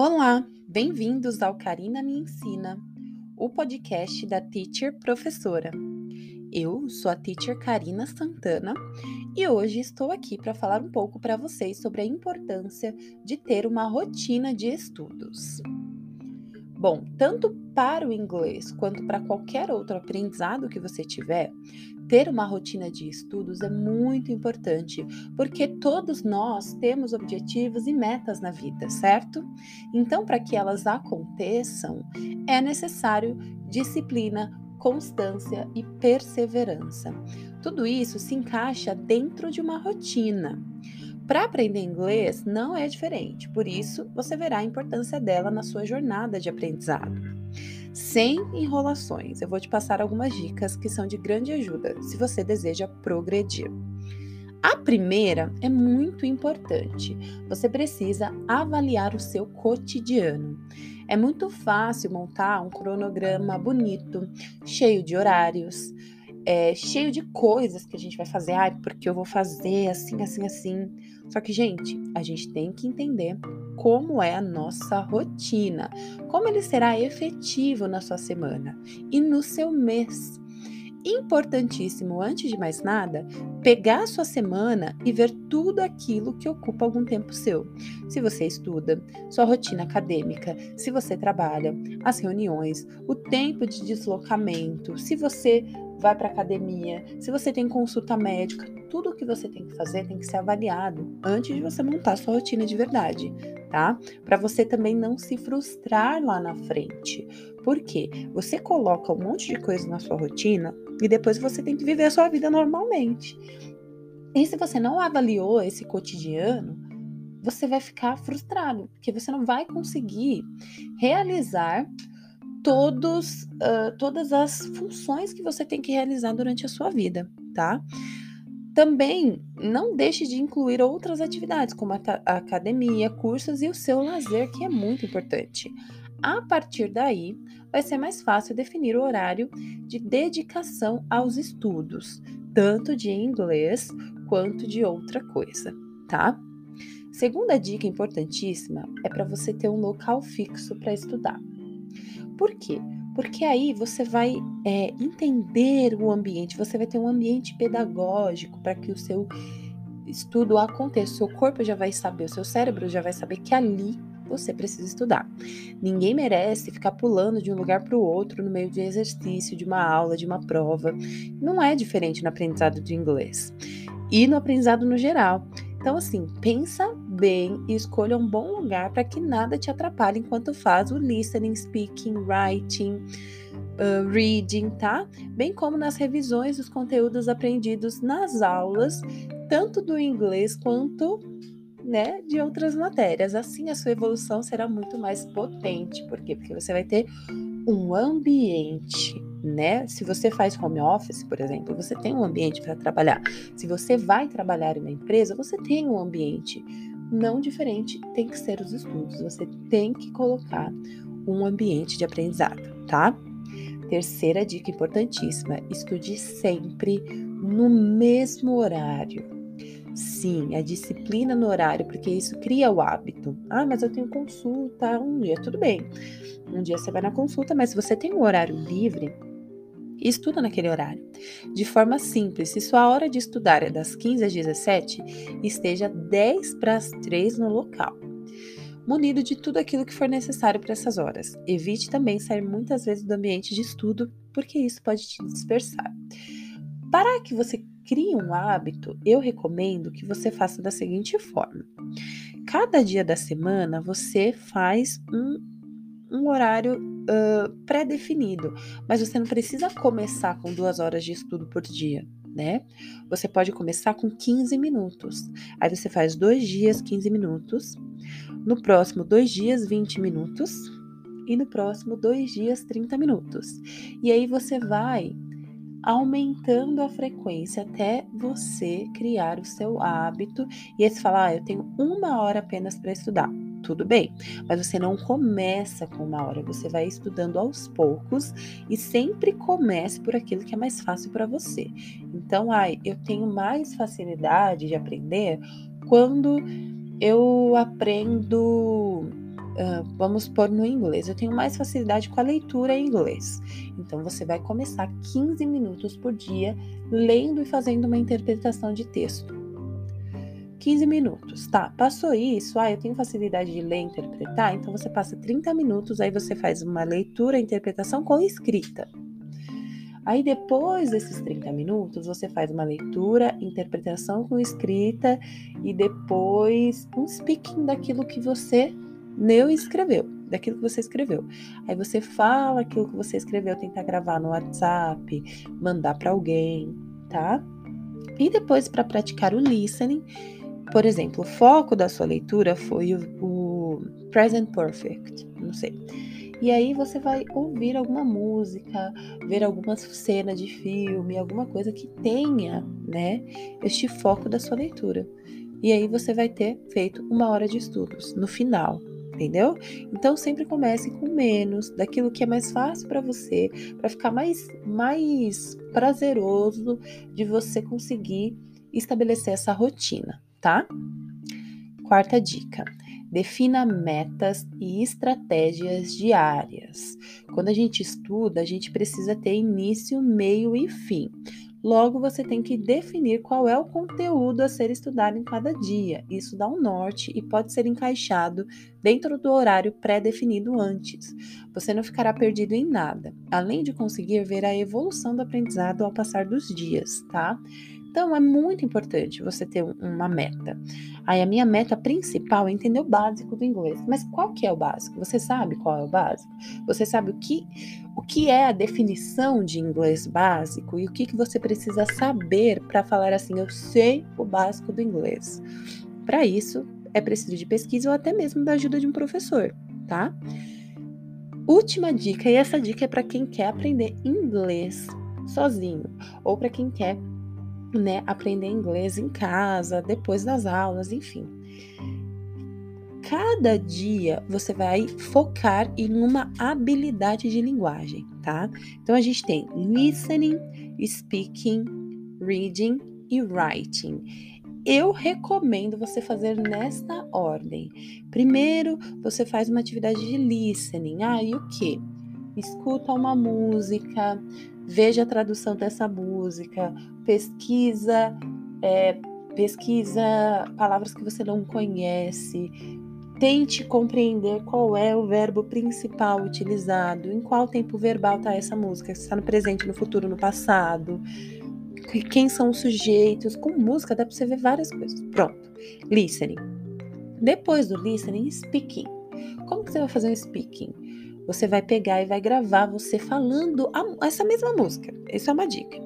Olá, bem-vindos ao Karina Me Ensina, o podcast da Teacher Professora. Eu sou a Teacher Karina Santana e hoje estou aqui para falar um pouco para vocês sobre a importância de ter uma rotina de estudos. Bom, tanto para o inglês quanto para qualquer outro aprendizado que você tiver, ter uma rotina de estudos é muito importante, porque todos nós temos objetivos e metas na vida, certo? Então, para que elas aconteçam, é necessário disciplina, constância e perseverança. Tudo isso se encaixa dentro de uma rotina. Para aprender inglês não é diferente, por isso você verá a importância dela na sua jornada de aprendizado. Sem enrolações, eu vou te passar algumas dicas que são de grande ajuda se você deseja progredir. A primeira é muito importante. Você precisa avaliar o seu cotidiano. É muito fácil montar um cronograma bonito, cheio de horários, é, cheio de coisas que a gente vai fazer, ah, porque eu vou fazer assim, assim, assim. Só que, gente, a gente tem que entender como é a nossa rotina, como ele será efetivo na sua semana e no seu mês. Importantíssimo, antes de mais nada, pegar a sua semana e ver tudo aquilo que ocupa algum tempo seu. Se você estuda, sua rotina acadêmica, se você trabalha, as reuniões, o tempo de deslocamento, se você vai para academia, se você tem consulta médica, tudo o que você tem que fazer tem que ser avaliado antes de você montar sua rotina de verdade, tá? Para você também não se frustrar lá na frente. Por quê? Você coloca um monte de coisa na sua rotina e depois você tem que viver a sua vida normalmente. E se você não avaliou esse cotidiano, você vai ficar frustrado, porque você não vai conseguir realizar todos, uh, todas as funções que você tem que realizar durante a sua vida, tá? Também não deixe de incluir outras atividades, como a, a academia, cursos e o seu lazer, que é muito importante. A partir daí, vai ser mais fácil definir o horário de dedicação aos estudos, tanto de inglês quanto de outra coisa, tá? Segunda dica importantíssima é para você ter um local fixo para estudar. Por quê? Porque aí você vai é, entender o ambiente, você vai ter um ambiente pedagógico para que o seu estudo aconteça. O seu corpo já vai saber, o seu cérebro já vai saber que ali você precisa estudar. Ninguém merece ficar pulando de um lugar para o outro no meio de exercício, de uma aula, de uma prova. Não é diferente no aprendizado do inglês e no aprendizado no geral. Então, assim, pensa bem e escolha um bom lugar para que nada te atrapalhe enquanto faz o listening, speaking, writing, uh, reading, tá? Bem como nas revisões dos conteúdos aprendidos nas aulas, tanto do inglês quanto né, de outras matérias. Assim, a sua evolução será muito mais potente. Por quê? Porque você vai ter um ambiente né? Se você faz home office, por exemplo, você tem um ambiente para trabalhar. Se você vai trabalhar em uma empresa, você tem um ambiente. Não diferente tem que ser os estudos. Você tem que colocar um ambiente de aprendizado, tá? Terceira dica importantíssima: estude sempre no mesmo horário. Sim, a disciplina no horário, porque isso cria o hábito. Ah, mas eu tenho consulta um dia, tudo bem. Um dia você vai na consulta, mas se você tem um horário livre, e estuda naquele horário. De forma simples, se sua hora de estudar é das 15 às 17, esteja 10 para as 3 no local. Munido de tudo aquilo que for necessário para essas horas. Evite também sair muitas vezes do ambiente de estudo, porque isso pode te dispersar. Para que você crie um hábito, eu recomendo que você faça da seguinte forma: cada dia da semana você faz um, um horário uh, pré-definido, mas você não precisa começar com duas horas de estudo por dia. Né? Você pode começar com 15 minutos. Aí você faz dois dias, 15 minutos. No próximo, dois dias, 20 minutos. E no próximo, dois dias, 30 minutos. E aí você vai aumentando a frequência até você criar o seu hábito. E aí você fala, ah, eu tenho uma hora apenas para estudar tudo bem. Mas você não começa com uma hora, você vai estudando aos poucos e sempre comece por aquilo que é mais fácil para você. Então, ai, eu tenho mais facilidade de aprender quando eu aprendo uh, vamos pôr no inglês. Eu tenho mais facilidade com a leitura em inglês. Então você vai começar 15 minutos por dia lendo e fazendo uma interpretação de texto. 15 minutos, tá? Passou isso, ah, eu tenho facilidade de ler e interpretar, então você passa 30 minutos, aí você faz uma leitura interpretação com escrita. Aí depois desses 30 minutos, você faz uma leitura, interpretação com escrita e depois um speaking daquilo que você leu e escreveu, daquilo que você escreveu. Aí você fala aquilo que você escreveu, tenta gravar no WhatsApp, mandar para alguém, tá? E depois para praticar o listening, por exemplo, o foco da sua leitura foi o, o present perfect, não sei. E aí você vai ouvir alguma música, ver alguma cena de filme, alguma coisa que tenha, né, este foco da sua leitura. E aí você vai ter feito uma hora de estudos no final, entendeu? Então sempre comece com menos, daquilo que é mais fácil para você, para ficar mais mais prazeroso de você conseguir estabelecer essa rotina, tá? Quarta dica: defina metas e estratégias diárias. Quando a gente estuda, a gente precisa ter início, meio e fim. Logo, você tem que definir qual é o conteúdo a ser estudado em cada dia. Isso dá um norte e pode ser encaixado dentro do horário pré-definido antes. Você não ficará perdido em nada, além de conseguir ver a evolução do aprendizado ao passar dos dias, tá? Então é muito importante você ter uma meta. Aí a minha meta principal é entender o básico do inglês. Mas qual que é o básico? Você sabe qual é o básico? Você sabe o que o que é a definição de inglês básico e o que, que você precisa saber para falar assim, eu sei o básico do inglês. Para isso, é preciso de pesquisa ou até mesmo da ajuda de um professor, tá? Última dica, e essa dica é para quem quer aprender inglês sozinho ou para quem quer né, aprender inglês em casa, depois das aulas, enfim. Cada dia você vai focar em uma habilidade de linguagem, tá? Então a gente tem listening, speaking, reading e writing. Eu recomendo você fazer nesta ordem. Primeiro, você faz uma atividade de listening. Ah, e o que? Escuta uma música, veja a tradução dessa música, pesquisa, é, pesquisa palavras que você não conhece, tente compreender qual é o verbo principal utilizado, em qual tempo verbal está essa música, se está no presente, no futuro, no passado, quem são os sujeitos. Com música dá para você ver várias coisas. Pronto. Listening. Depois do listening, speaking. Como que você vai fazer um speaking? Você vai pegar e vai gravar você falando a, essa mesma música. Isso é uma dica.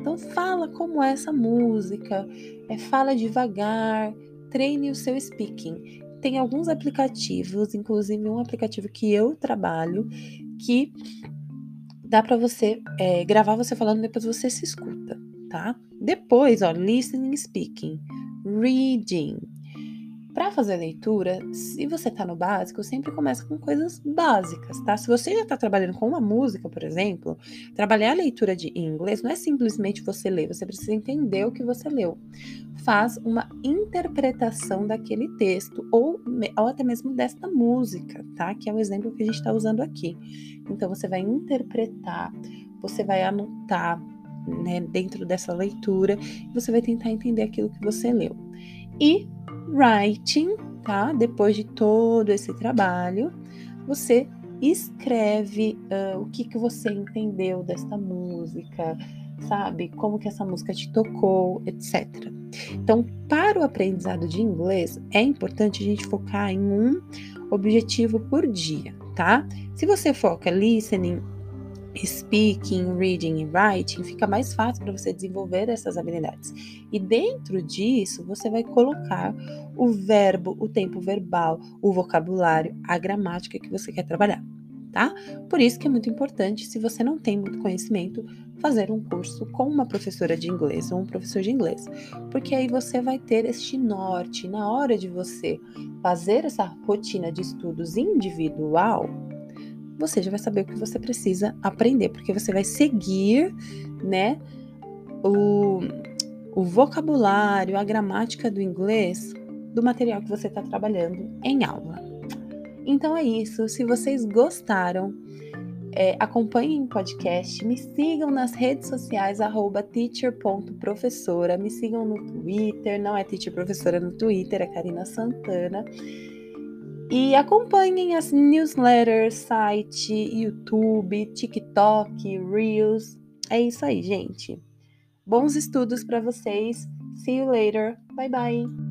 Então fala como é essa música, é, fala devagar, treine o seu speaking. Tem alguns aplicativos, inclusive um aplicativo que eu trabalho, que dá para você é, gravar você falando depois você se escuta, tá? Depois, ó, listening, speaking, reading, para fazer leitura, se você está no básico, sempre começa com coisas básicas, tá? Se você já está trabalhando com uma música, por exemplo, trabalhar a leitura de inglês não é simplesmente você ler, você precisa entender o que você leu. Faz uma interpretação daquele texto ou, ou até mesmo desta música, tá? Que é o exemplo que a gente está usando aqui. Então você vai interpretar, você vai anotar, né, dentro dessa leitura, e você vai tentar entender aquilo que você leu. E writing, tá? Depois de todo esse trabalho, você escreve uh, o que, que você entendeu desta música, sabe? Como que essa música te tocou, etc. Então, para o aprendizado de inglês, é importante a gente focar em um objetivo por dia, tá? Se você foca listening, speaking, reading e writing, fica mais fácil para você desenvolver essas habilidades. E dentro disso, você vai colocar o verbo, o tempo verbal, o vocabulário, a gramática que você quer trabalhar, tá? Por isso que é muito importante, se você não tem muito conhecimento, fazer um curso com uma professora de inglês ou um professor de inglês, porque aí você vai ter este norte na hora de você fazer essa rotina de estudos individual você já vai saber o que você precisa aprender, porque você vai seguir, né, o, o vocabulário, a gramática do inglês do material que você está trabalhando em aula. Então é isso. Se vocês gostaram, é, acompanhem o podcast, me sigam nas redes sociais, teacher.professora, me sigam no Twitter, não é teacher professora no Twitter, é Karina Santana. E acompanhem as newsletters, site, YouTube, TikTok, Reels. É isso aí, gente. Bons estudos para vocês. See you later. Bye bye.